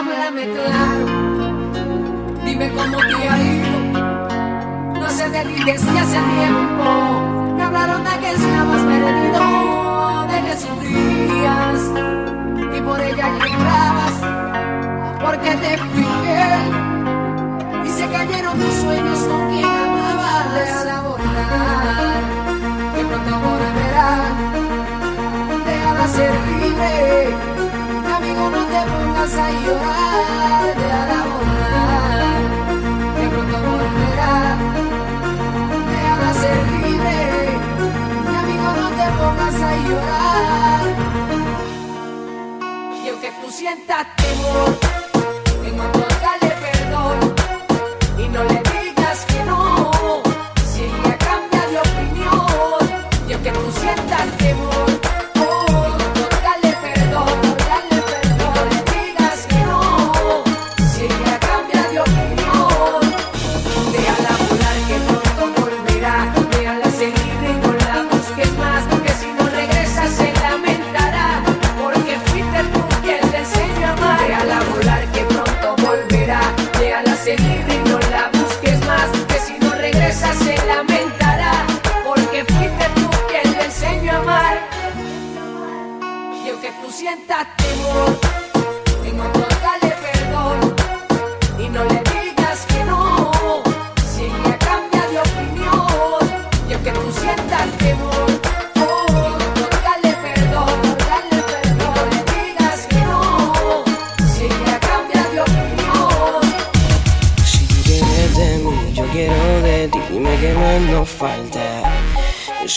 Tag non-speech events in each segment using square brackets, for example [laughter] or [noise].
háblame claro. Dime cómo te ha ido. No sé de ti desde hace tiempo. Me hablaron de que estabas perdido, de que sufrías y por ella llorabas. Porque te fui y se cayeron tus sueños con quien amabas. Déjala volar, que pronto volverá. Déjala ser libre amigo, no te pongas a llorar, déjala volar, que pronto volverá, déjala ser libre, mi amigo, no te pongas a llorar. Y aunque tú sientas temor,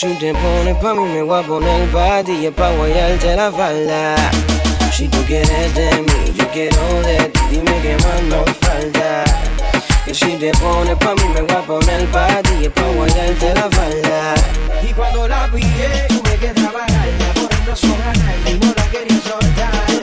Si te pones pa' mí, me voy a poner pa' ti y es pa' guayarte la falda. Si tú quieres de mí, yo quiero de ti, dime qué más nos falta. Que si te pones pa' mí, me voy a poner pa' y es pa' guayarte la falda. Y cuando la pillé, tuve que trabajarla por brazo ganarla y no la quería soltar.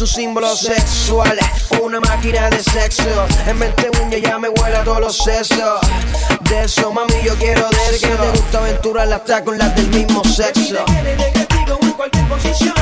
Su símbolo sexual, una máquina de sexo. En 20 uñas ya me huele todos los sesos. De eso, mami, yo quiero ver que te gusta aventurar hasta con las del mismo sexo. en cualquier posición,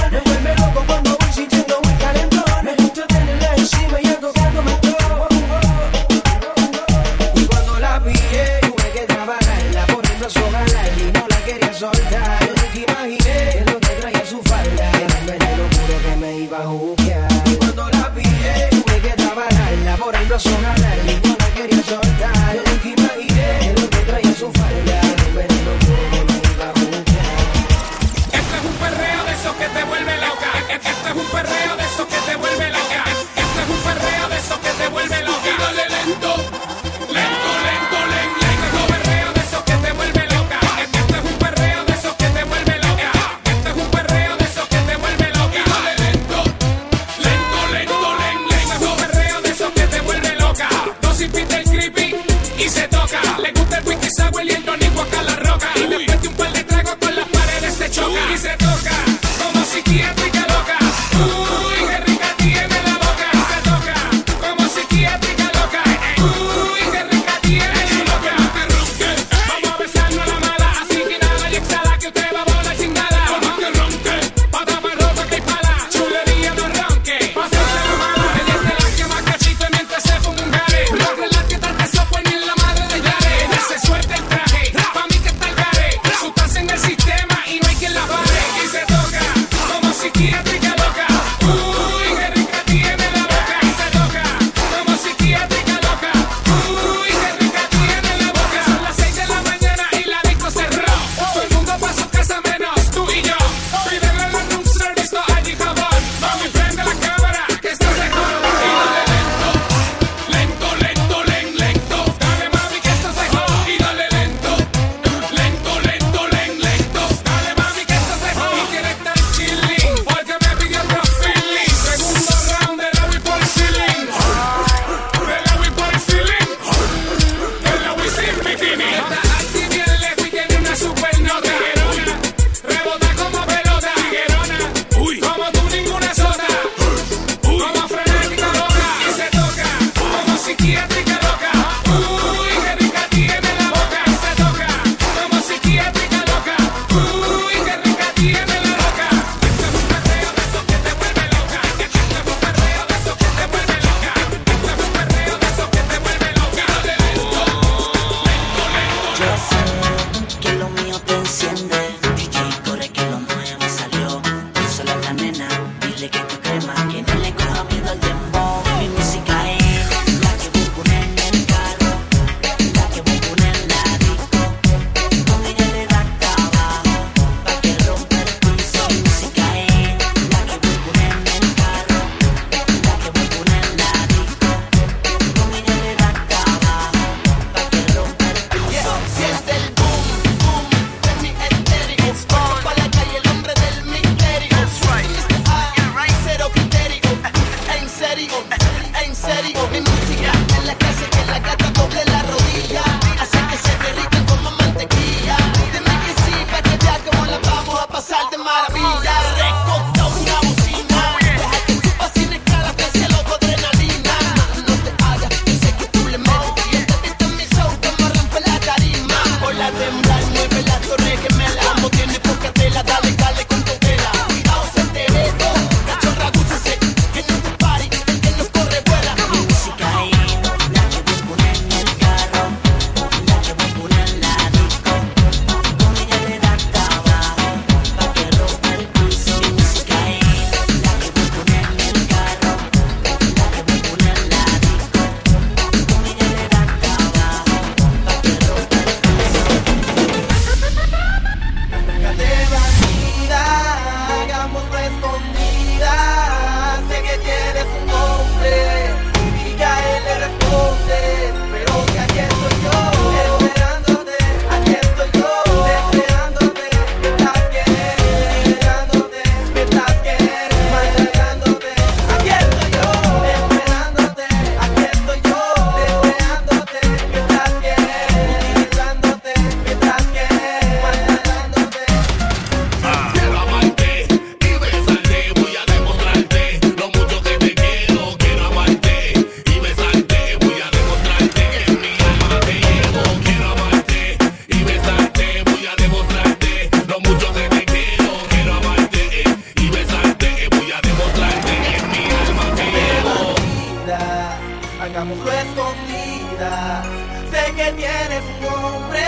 hagámoslo escondidas. Sé que tienes un hombre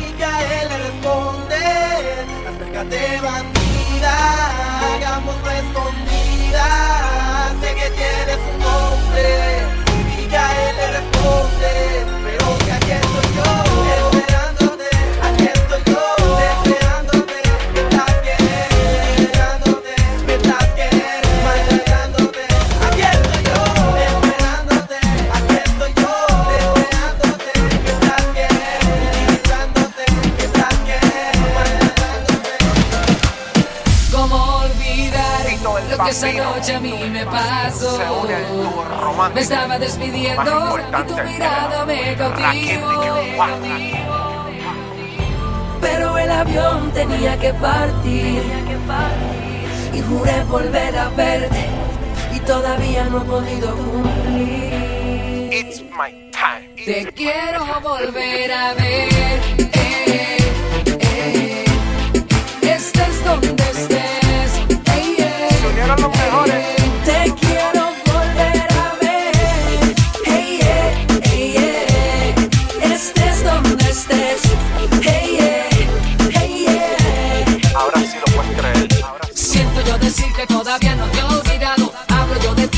y a le responde. Acércate, bandida, hagámoslo escondidas. Sé que tienes un hombre noche a mí me pasó? Me estaba despidiendo y tu mirada me cautivó. Pero el avión tenía que partir y juré volver a verte y todavía no he podido cumplir. It's my time. Te quiero volver a ver.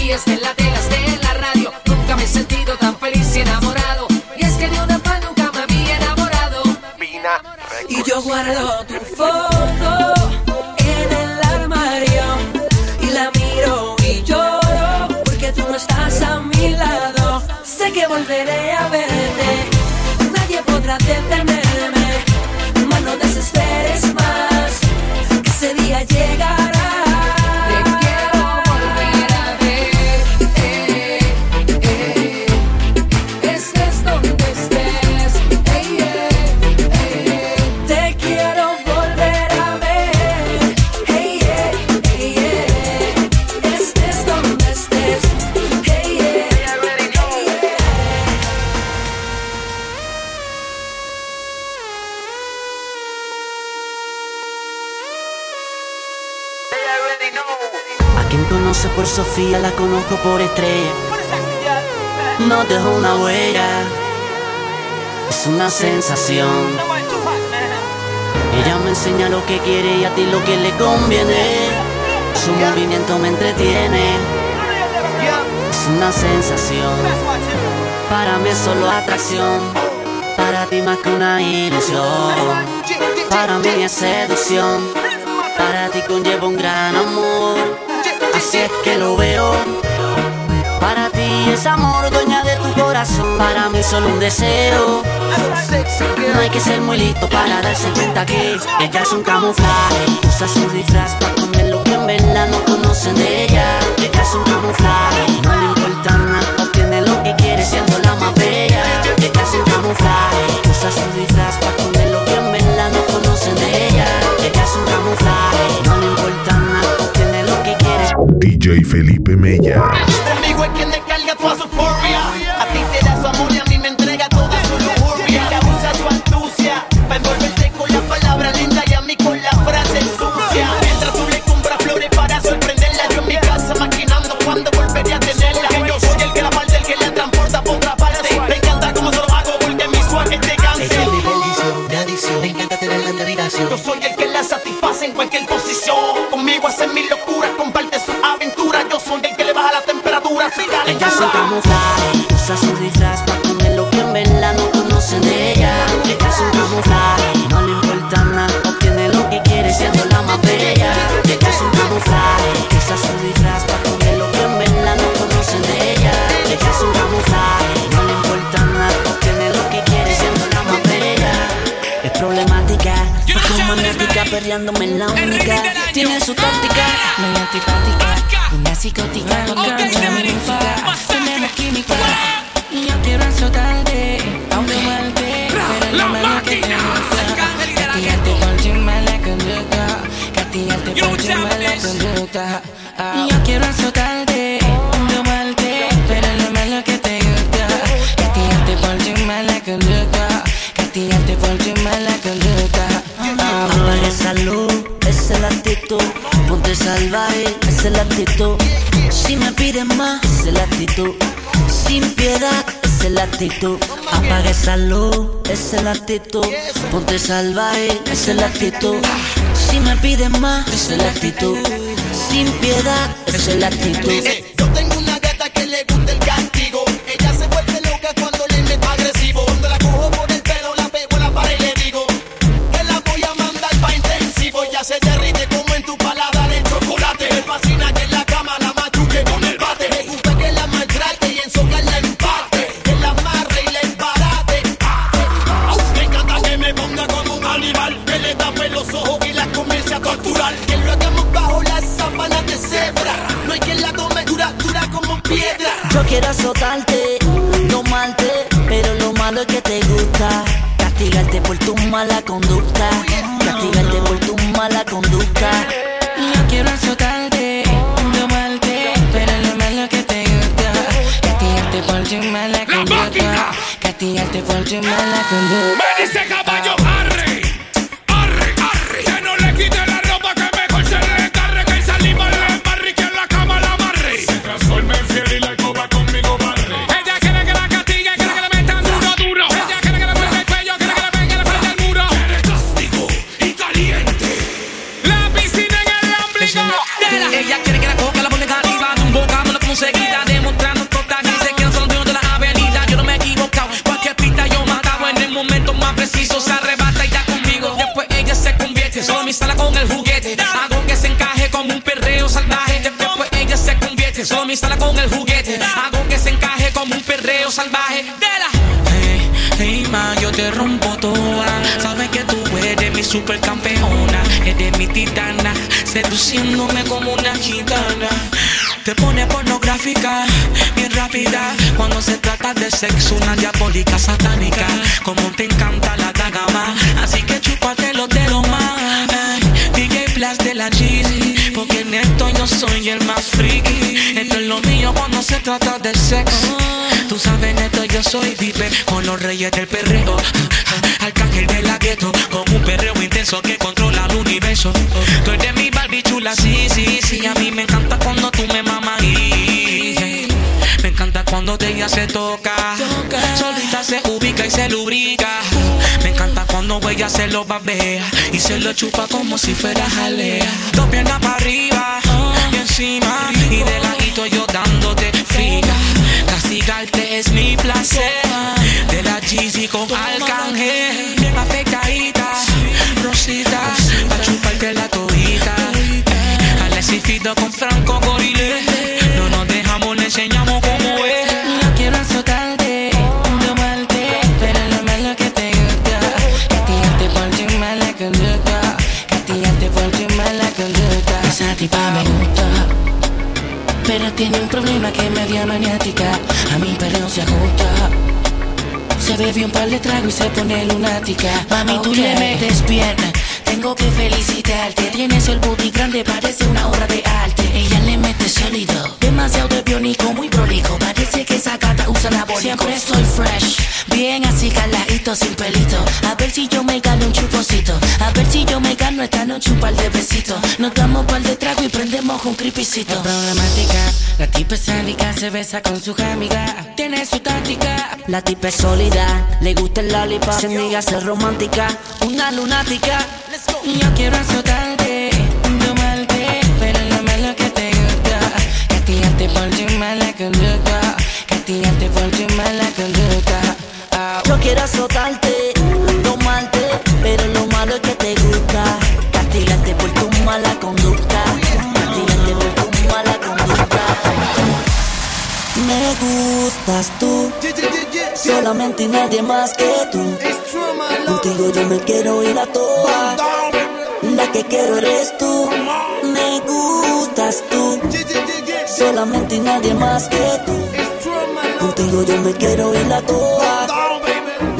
Yo de la por estrella. No dejo una huella, es una sensación. Ella me enseña lo que quiere y a ti lo que le conviene. Su movimiento me entretiene, es una sensación. Para mí es solo atracción, para ti más que una ilusión. Para mí es seducción, para ti conlleva un gran amor. Así es que lo veo. Para ti es amor, dueña de tu corazón. Para mí solo un deseo. No hay que ser muy listo para darse cuenta que ella es un camuflaje. Usa su disfraz para poner lo que en verdad no conocen de ella. Ella es un camuflaje, no le importa nada. Obtiene lo que quiere siendo la más bella. Ella es un camuflaje. Usa su disfraz para poner lo que en verdad no conocen de ella. Ella es un camuflaje, no le importa nada. Obtiene lo que quiere. DJ Felipe Mella. Ella dura. camuflaje, usa su disfraz para poner lo que en verdad no conocen de ella. Ella es un camuflaje, no le importa nada, obtiene lo que quiere siendo la más bella. Ella es un camuflaje, usa su disfraz para poner lo que en verdad no conocen de ella. Ella es un camuflaje, no le importa nada, obtiene lo que quiere siendo la más bella. Es problemática, poco maniática, perreándome en la única. Tiene su táctica, muy antipática, psicótica con Ok, cancha ready. música. Tenemos química. Y yo quiero azotarte, aunque muerte, pero La lo que te gusta. Castigarte por tu mala conducta, castigarte por tu mala conducta. Y yo quiero azotarte, actitud. Si me pides más, es la actitud. Sin piedad, es la actitud. Apaga esa luz, es la actitud. Ponte salvaje, es la actitud. Si me piden más, es la actitud. Sin piedad, es la actitud. Quiero azotarte, no malte, pero lo malo es que te gusta. Castigarte por tu mala conducta. Castigarte por tu mala conducta. Yo quiero azotarte, domarte, pero lo malo que te gusta. Castigarte por tu mala conducta. Castigarte por tu mala conducta. Me dice caballo, me instala con el juguete Hago que se encaje como un perreo salvaje De la Hey, hey, ma, yo te rompo toda. Sabes que tú eres mi supercampeona, eres mi titana, seduciéndome como una gitana. Te pone pornográfica, bien rápida. Cuando se trata de sexo, una diabólica satánica. Como te encanta la dagama, así que chúpate los dedos más. Ey, DJ Blast de la Jeezy, porque en esto yo soy el más friki. Se trata de sexo. Tú sabes, neto, yo soy vive con los reyes del perreo. Arcángel de la gueto, con un perreo intenso que controla el universo. Tú eres mi Barbie chula, sí, sí, sí. A mí me encanta cuando tú me mamas me encanta cuando ella se toca. Solita se ubica y se lubrica. Me encanta cuando ella se lo babea y se lo chupa como si fuera jalea. Dos piernas para arriba y encima y de ladito yo friga. Castigarte es mi placer. De la Jeezy con Arcángel, bien afectadita, rosita, pa' chuparte la todita. Alexis Fido con Franco Gorile, tiene un problema que es media maniática. A mí pero se ajusta. Se bebe un par de tragos y se pone lunática. Mami, tú le metes pierna. Tengo que felicitarte. Tienes el booty grande, parece una obra de arte. Ella le mete sólido. Demasiado de biónico, muy prolijo. Parece que esa Siempre estoy fresh. Bien así caladito, sin pelito. A ver si yo me gano un chuposito. A ver si yo me gano esta noche un par de besitos. Nos damos par de trago y prendemos un creepycito. Es problemática. La tipa es sádica, se besa con su amiga. Tiene su táctica. La tipa es sólida, le gusta el lollipop. Se niega a ser romántica, una lunática. Y Yo quiero azotarte, domarte, pero lo malo que te gusta. Castigarte por tu mala conducta. Castigarte por tu mala conducta. Yo quiero azotarte, domarte, pero lo malo es que te gusta. Castigarte por tu mala conducta. Castigarte por tu mala conducta. Me gustas tú, solamente y nadie más que tú. Contigo yo me quiero ir a toa. La que quiero eres tú. Me gustas tú, solamente y nadie más que tú. Contigo yo me quiero ir a toa.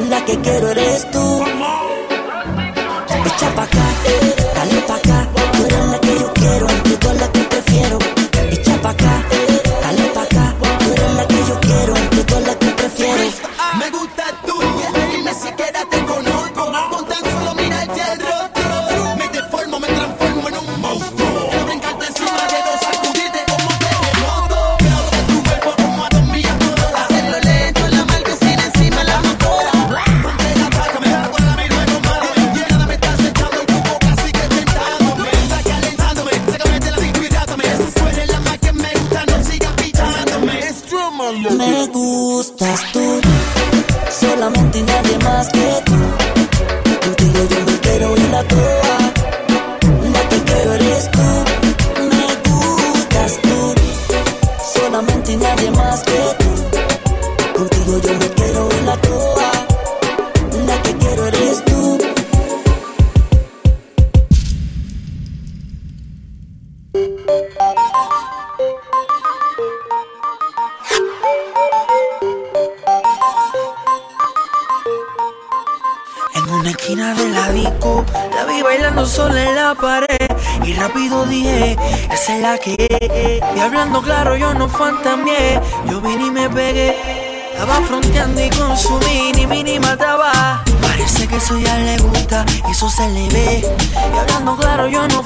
La que quiero eres tú. Echa pa'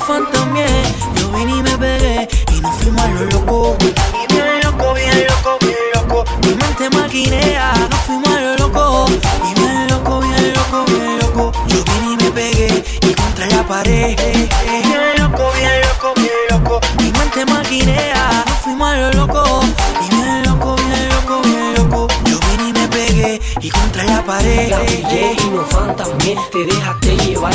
claro, yo vine y me pegué. Y nos fuimos a lo loco. Bien loco, bien loco, bien loco. Mi mente maquinea. Nos fuimos a lo loco. Y bien loco, bien loco, bien loco. Yo vine y me pegué. Y contra la pared. Bien loco, bien loco, bien loco. Mi mente maquinea. Nos fuimos a lo loco. Y bien loco, bien loco, bien loco. Yo vine y me pegué. Y contra la pared. La pillé y no fantasmé Te dejaste llevar,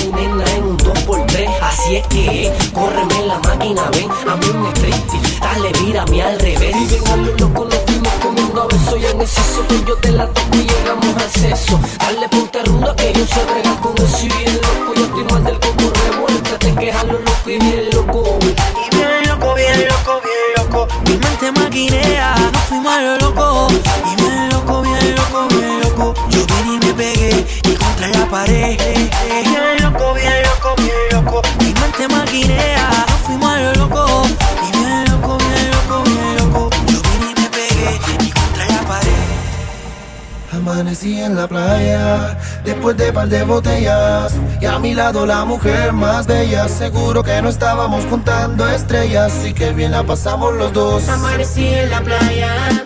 Así es que es, córreme en la máquina, ven A mí un striptease, dale, mírame al revés. Y ven a lo loco, nos fuimos comiendo a besos Y en exceso yo te la toco y llegamos al sexo. Dale, ponte ruda que yo bregar con Amanecí en la playa, después de par de botellas. Y a mi lado la mujer más bella. Seguro que no estábamos contando estrellas. Y que bien la pasamos los dos. Amanecí en la playa,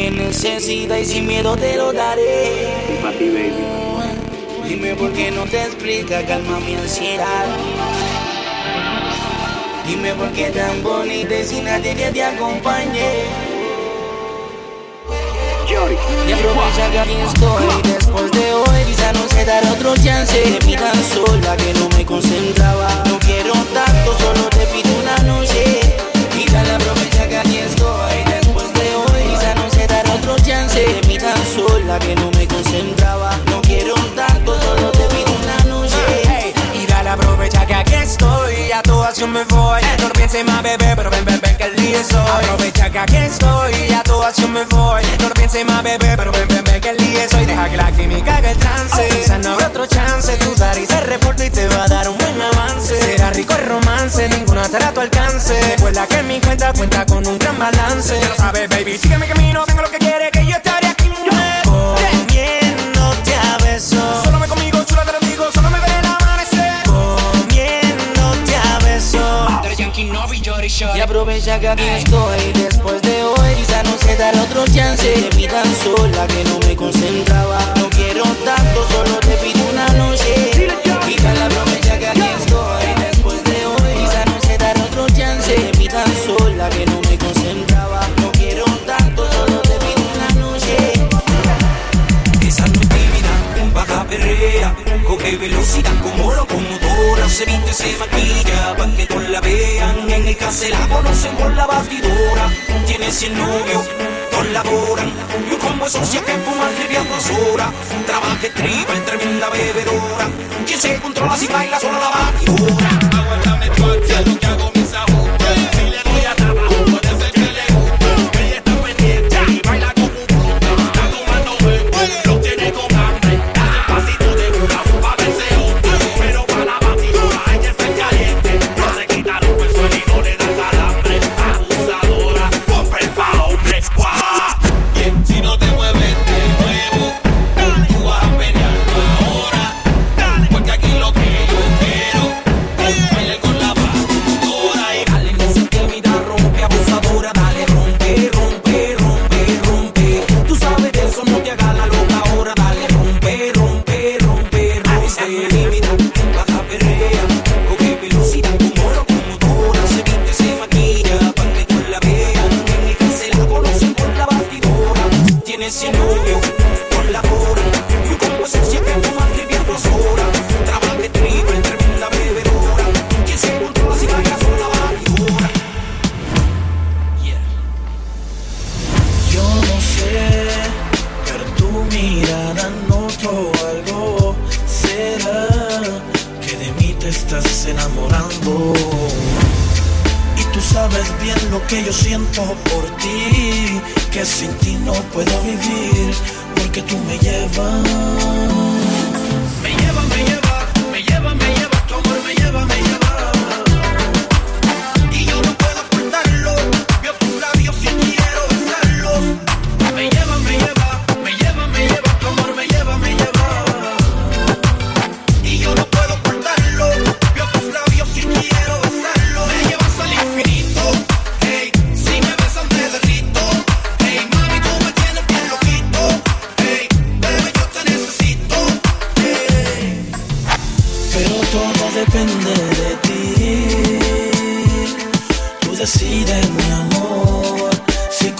que necesitas y sin miedo te lo daré. Dime por qué no te explica, calma mi ansiedad. Dime por qué tan bonita y sin nadie que te acompañe. Y aprovecha que aquí estoy después de hoy Quizá no se dará otro chance De mí tan sola que no me concentraba No quiero tanto, solo te pido una noche Y dale aprovecha que aquí estoy que no me concentraba. No quiero tanto, solo te pido una noche. Y dale aprovecha que aquí estoy. A tu acción me voy. No pienses más bebé Pero ven, ven, ven que el día es hoy. Aprovecha que aquí estoy. A tu acción me voy. No pienses más bebé Pero ven, ven, ven que el día es hoy. Deja que la química haga el trance. Quizá no habrá otro chance. Dudar y se reporta y te va a dar un buen avance. Será rico el romance Ninguna estará a tu alcance. Recuerda que mi cuenta cuenta con un gran balance. Ya lo sabes baby. Sigue mi camino Tengo lo que quiere Que yo estaré Y aprovecha que aquí estoy. Después de hoy Quizá no se dará otro chance. De mí tan sola que no me concentraba. No quiero tanto, solo te pido una noche. Y dale aprovecha Coge velocidad como locomotora, se viste, se maquilla, pa' que todos la vean. En el cárcel la conocen por la batidora. Tiene 100 novios, todos laboran. Y un combo de socias que fuma trivial dos horas. Trabaja triple, tremenda bebedora. Quien se controla si baila solo la batidora. Aguántame, tú, lo que hago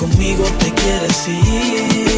conmigo te quieres ir.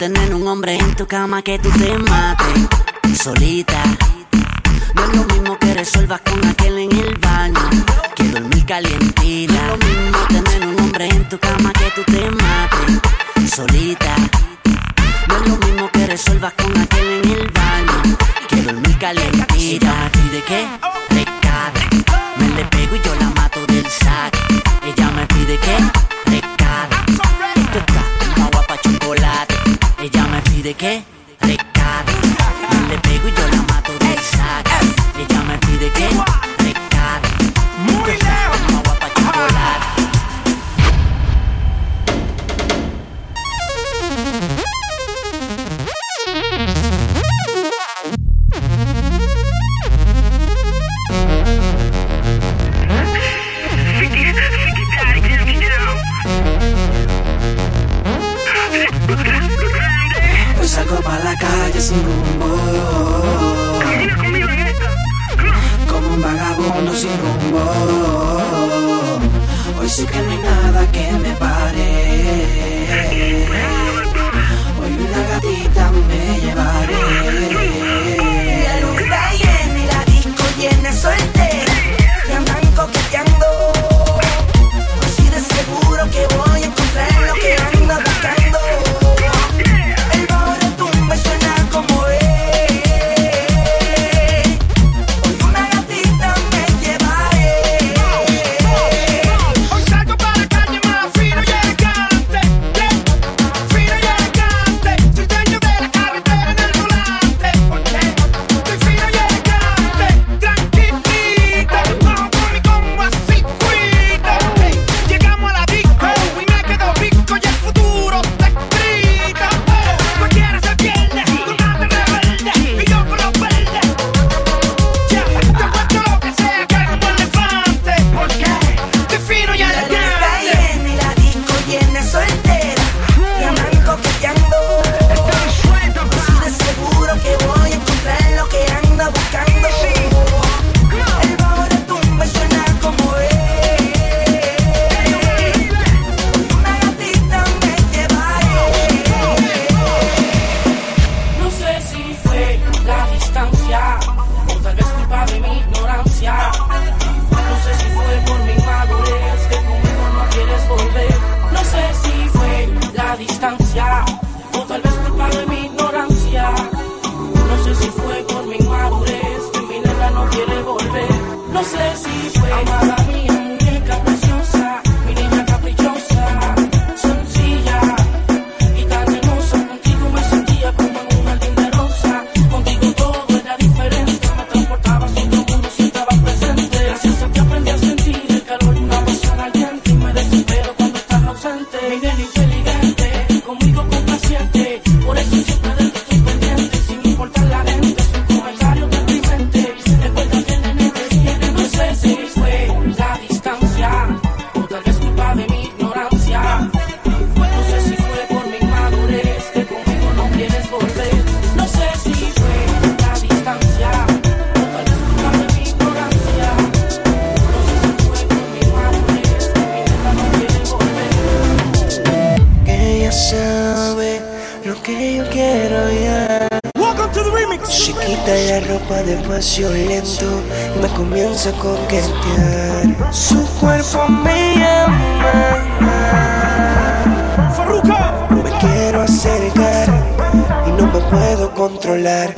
tener un hombre en tu cama que tú te mates solita. No es lo mismo que resuelvas con aquel en el baño que dormir calientita. No es lo mismo tener un hombre en tu cama que tú te mates solita. No es lo mismo que resuelvas con aquel en el baño que dormir calientita. ¿Y de qué? De. Me le pego y yo la mato del sac. Ella me pide que De qué? De cara. Le pego y yo calle sin rumbo. Como un vagabundo sin rumbo. Hoy sé que no hay nada que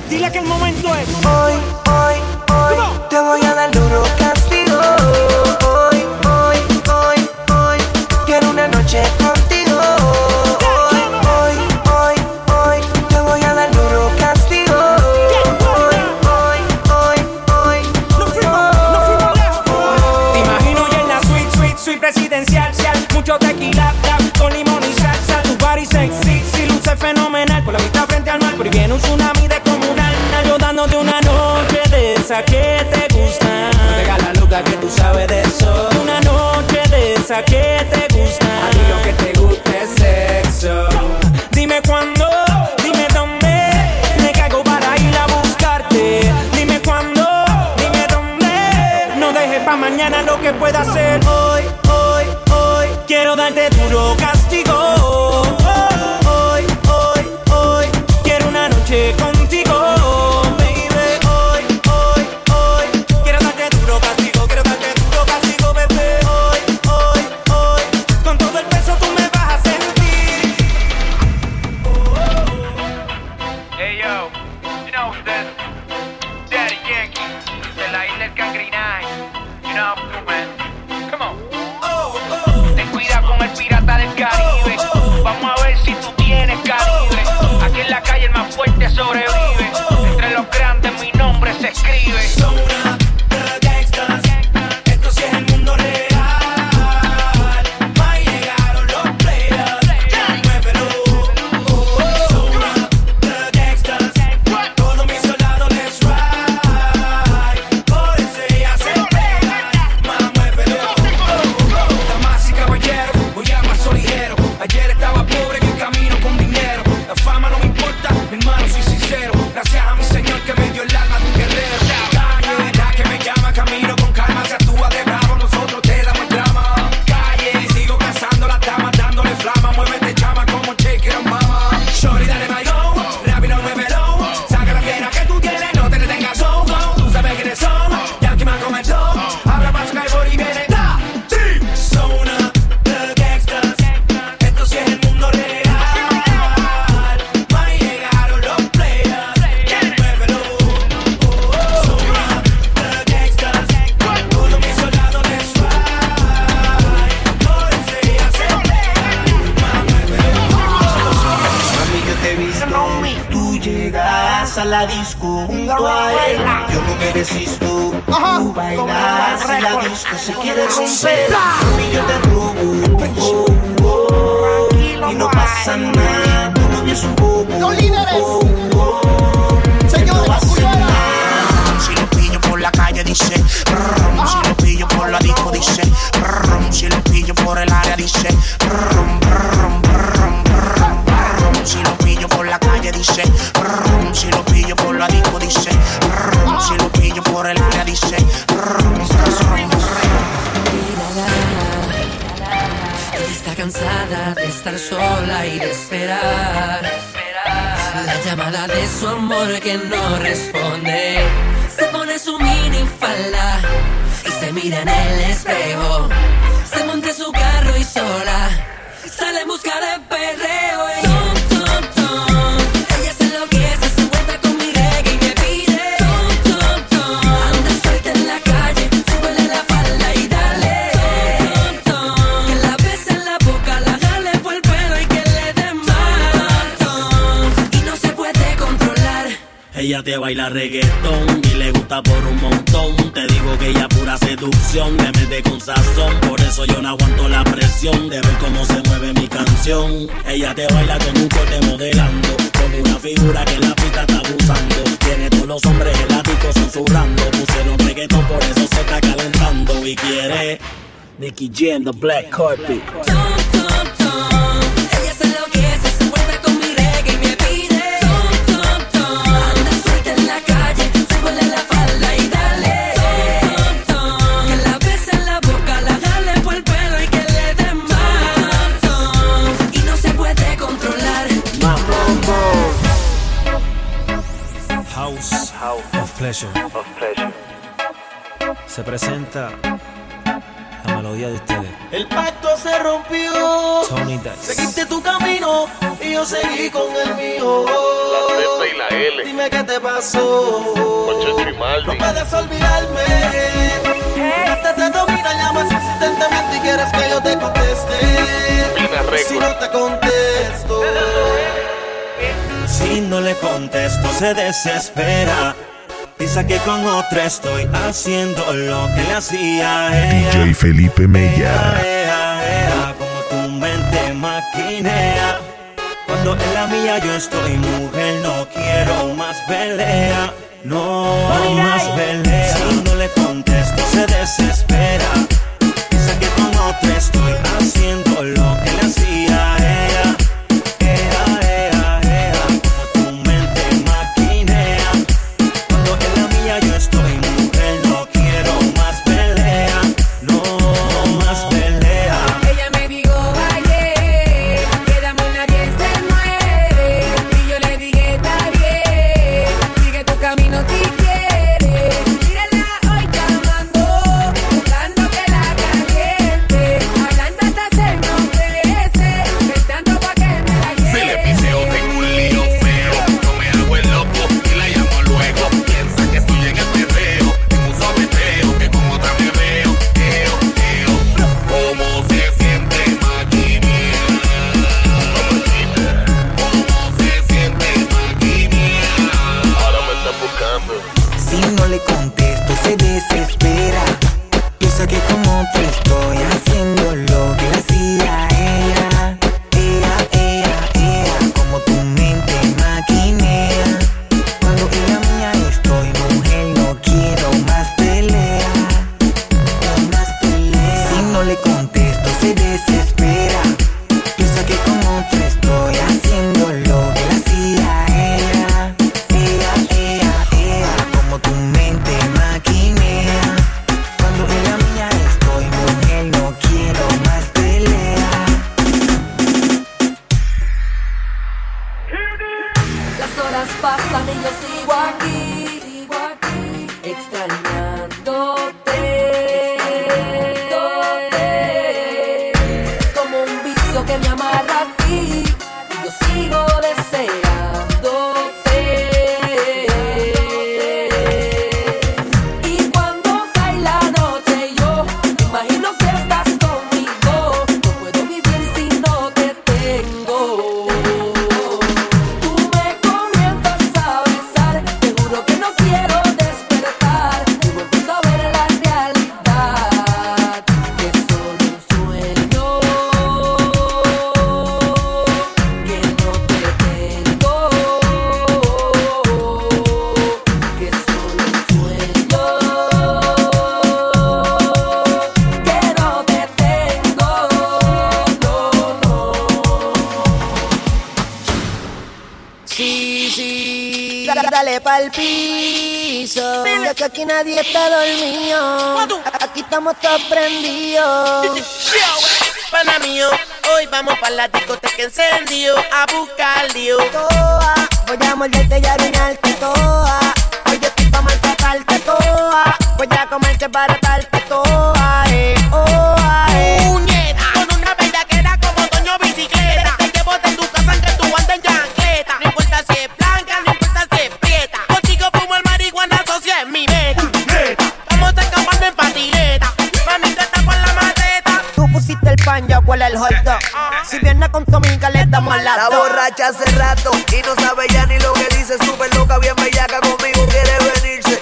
Dile que el momento es hoy. te baila reggaetón y le gusta por un montón. Te digo que ella pura seducción, le mete con sazón. Por eso yo no aguanto la presión de ver cómo se mueve mi canción. Ella te baila con un corte modelando, con una figura que la pista está abusando. Tiene todos los hombres eláticos susurrando. Pusieron reggaetón, por eso se está calentando y quiere Nicky G the black carpet. Pleasure. Of pleasure. Se presenta la melodía de ustedes. El pacto se rompió. Tony Dice. Seguiste tu camino y yo seguí con el mío. La Z y la L. Dime qué te pasó. No puedes olvidarme. Te, te domina, llamas insistentemente y quieres que yo te conteste. Si no te contesto. Si no le contesto, se desespera. Piensa que con otra estoy haciendo lo que le hacía ella. DJ Felipe Mella. Ea, ea, ea, como tu mente maquinea. Cuando en la mía yo estoy mujer, no quiero más pelea. No All más pelea. Si no le contesto, se desespera. Piensa que con otra estoy haciendo lo que le pa'l piso. Ya que aquí nadie está dormido. Aquí estamos todos prendidos. Pana mío, hoy vamos para la discoteca encendido a buscar lío. Toa, voy a morderte y arruinarte toa. Hoy yo estoy pa' maltratarte toa. Voy a comerte para toa, huele el hot dog. Si viene con tu amiga, le damos la La borracha hace rato y no sabe ya ni lo que dice. Súper loca, bien bellaca conmigo, quiere venirse.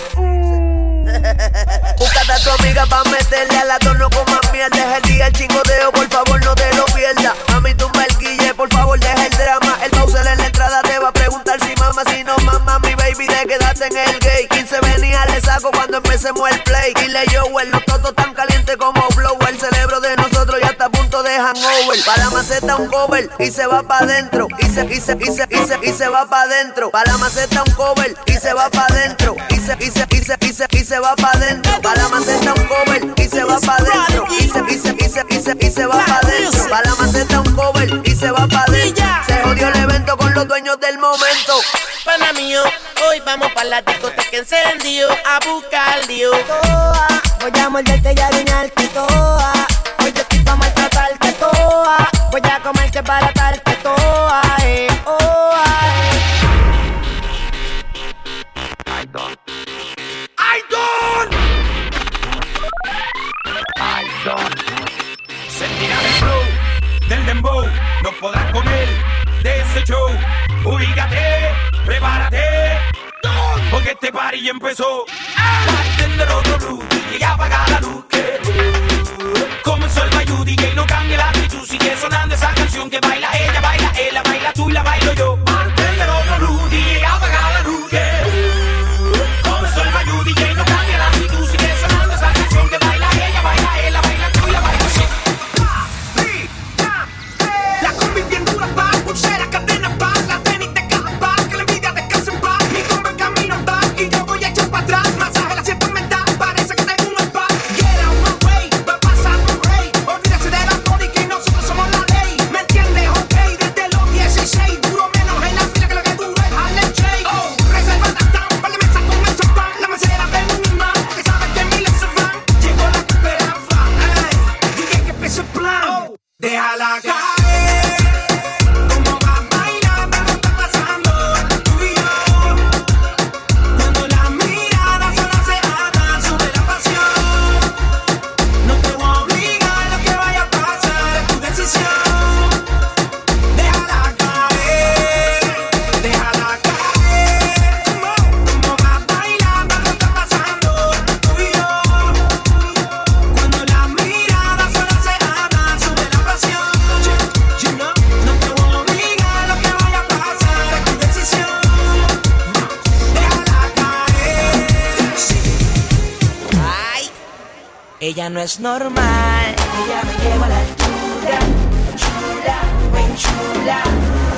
[laughs] Búscate a tu amiga pa' meterle a la dos, no comas mierda. Es el día el chingoteo, por favor no te lo pierdas. Mami, tumba el guille, por favor deja el drama. El Bowser en la entrada te va a preguntar si mama, si no mama, mi baby, te quedaste en el gay. 15 venía, le saco cuando empecemos el play. Dile yo, well, los totos tan calientes como blow. El cerebro hangover. Para la maceta un cover y se va pa' adentro. Y se, y se, y se, y se, y se va pa' adentro. Para la maceta un cover y se va pa' adentro. Y se, y se, y se, y se, y se va pa' adentro. Para la maceta un cover y se va pa' adentro. Y se, y se, y se, y se, y se va pa' adentro. Para la maceta un cover y se va pa' adentro. Se jodió el evento con los dueños del momento. Pana mío, hoy vamos para la discoteca encendido a buscar lío. Voy a morderte y arruinarte toa. Ella no es normal. Ella me lleva a la altura. Chula, ven chula.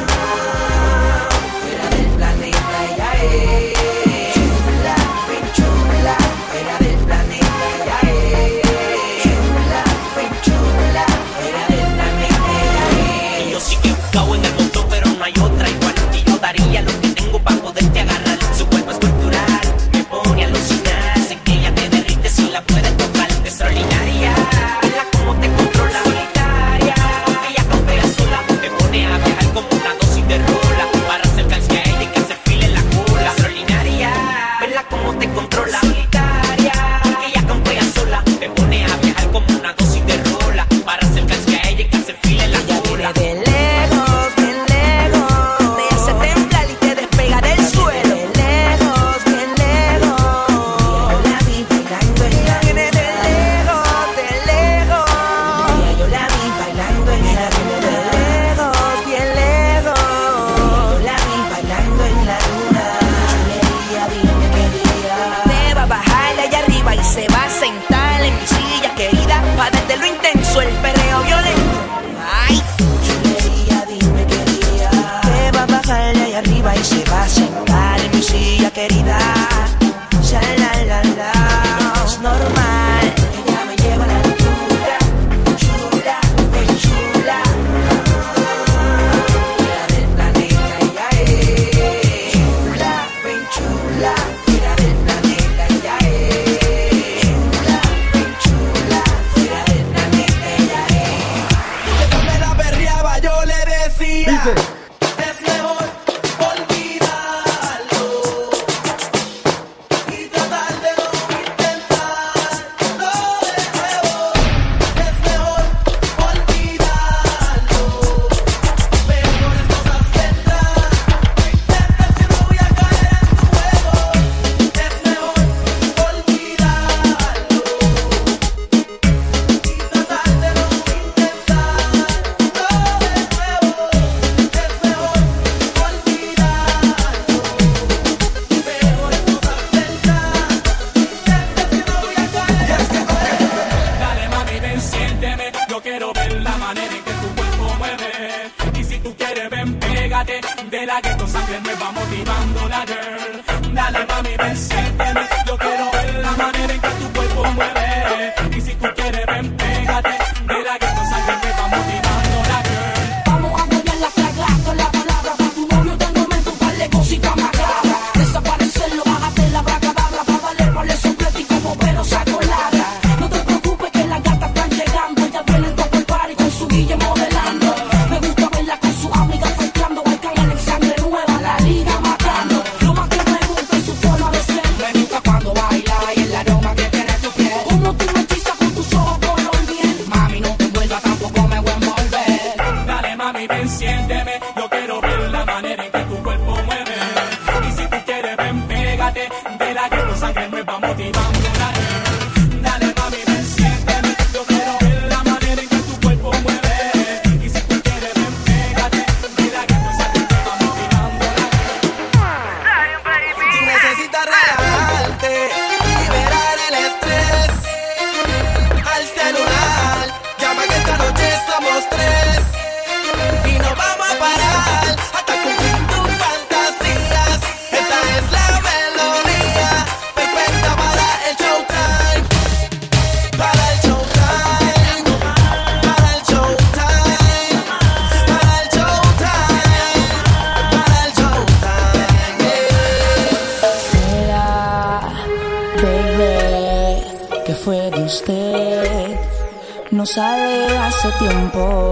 Tiempo.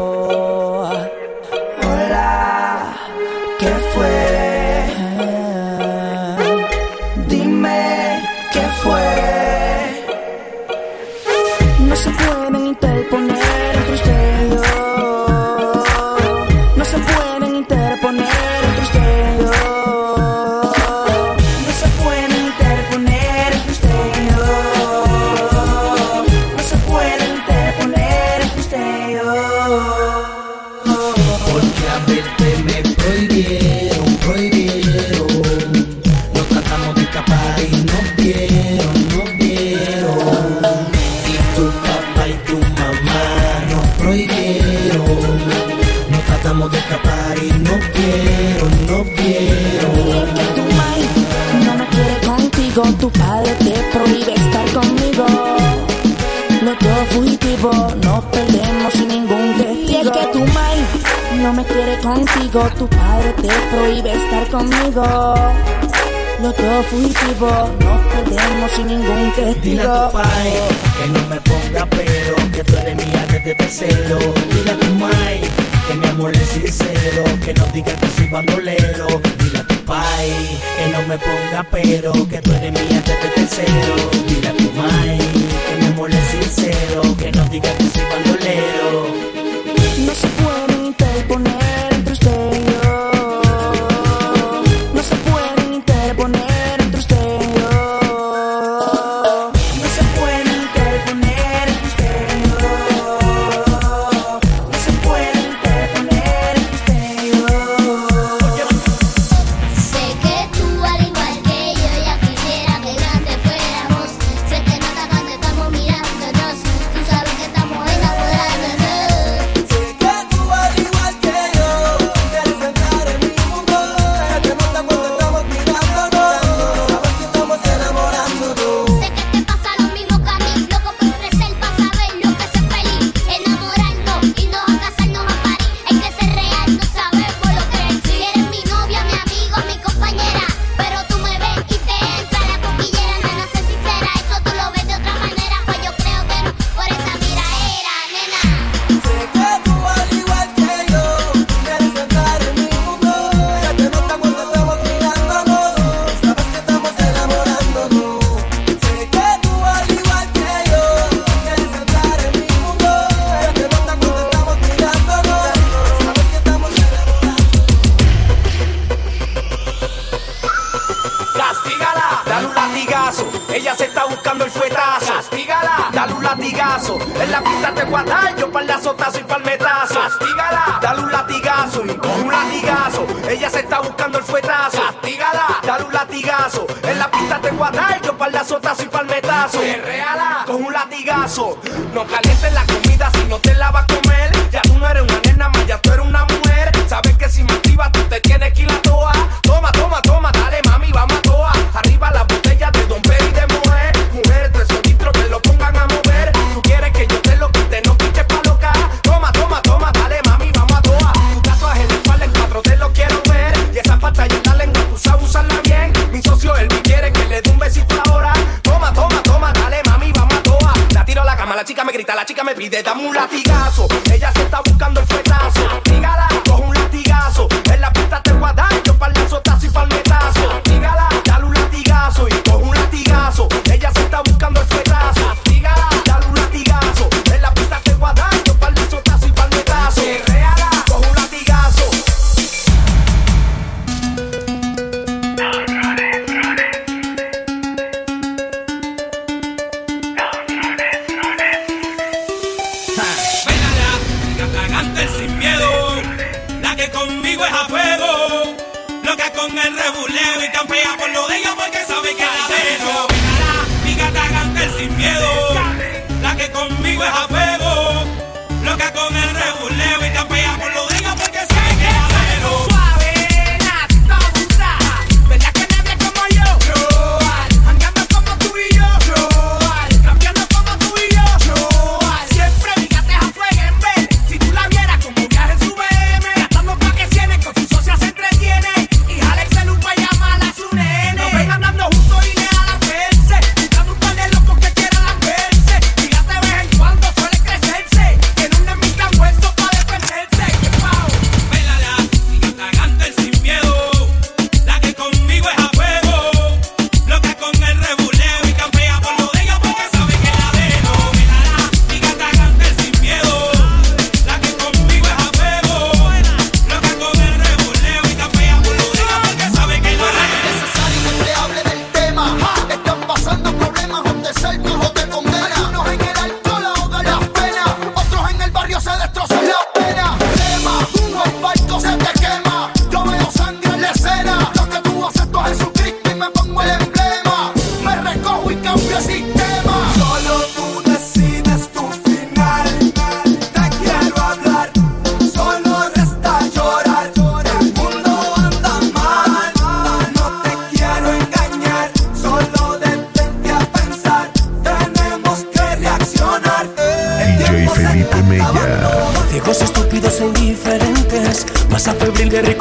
Pide, dame un latigazo.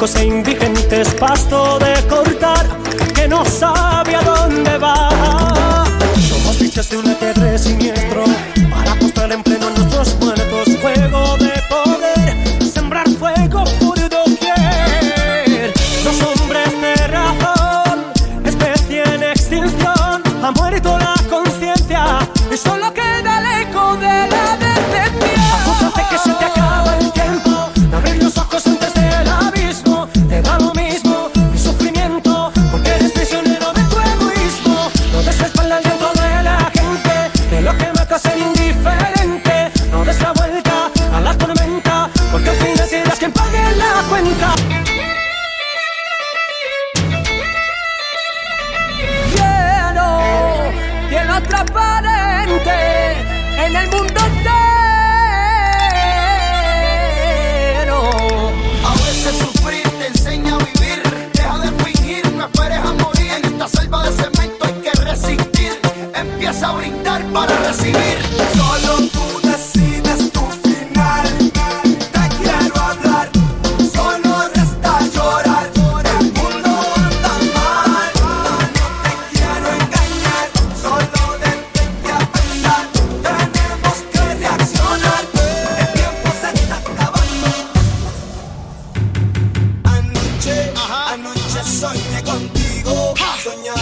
Febril de contigo.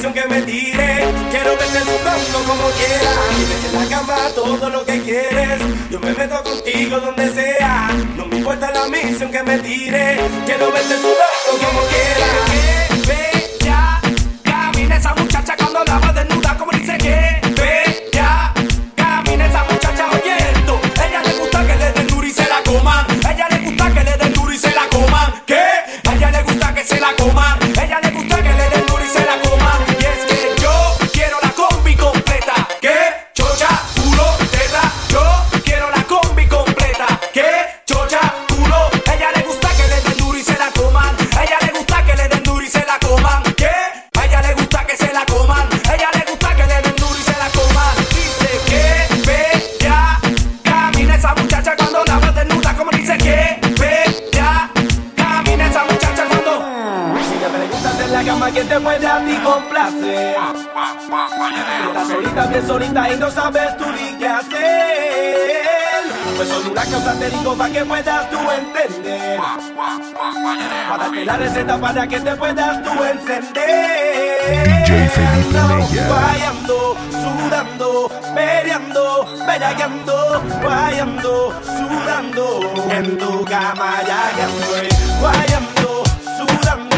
prisión que me tire. Quiero verte sudando como quieras. Dime en la cama todo lo que quieres. Yo me meto contigo donde sea. No me importa la misión que me tire. Quiero verte sudando como quieras. Que bella. la receta para que te puedas tú encender. DJ Felipe Mella. Vayando, sudando, peleando, bellaqueando, vayando, sudando, en tu cama ya que estoy, sudando.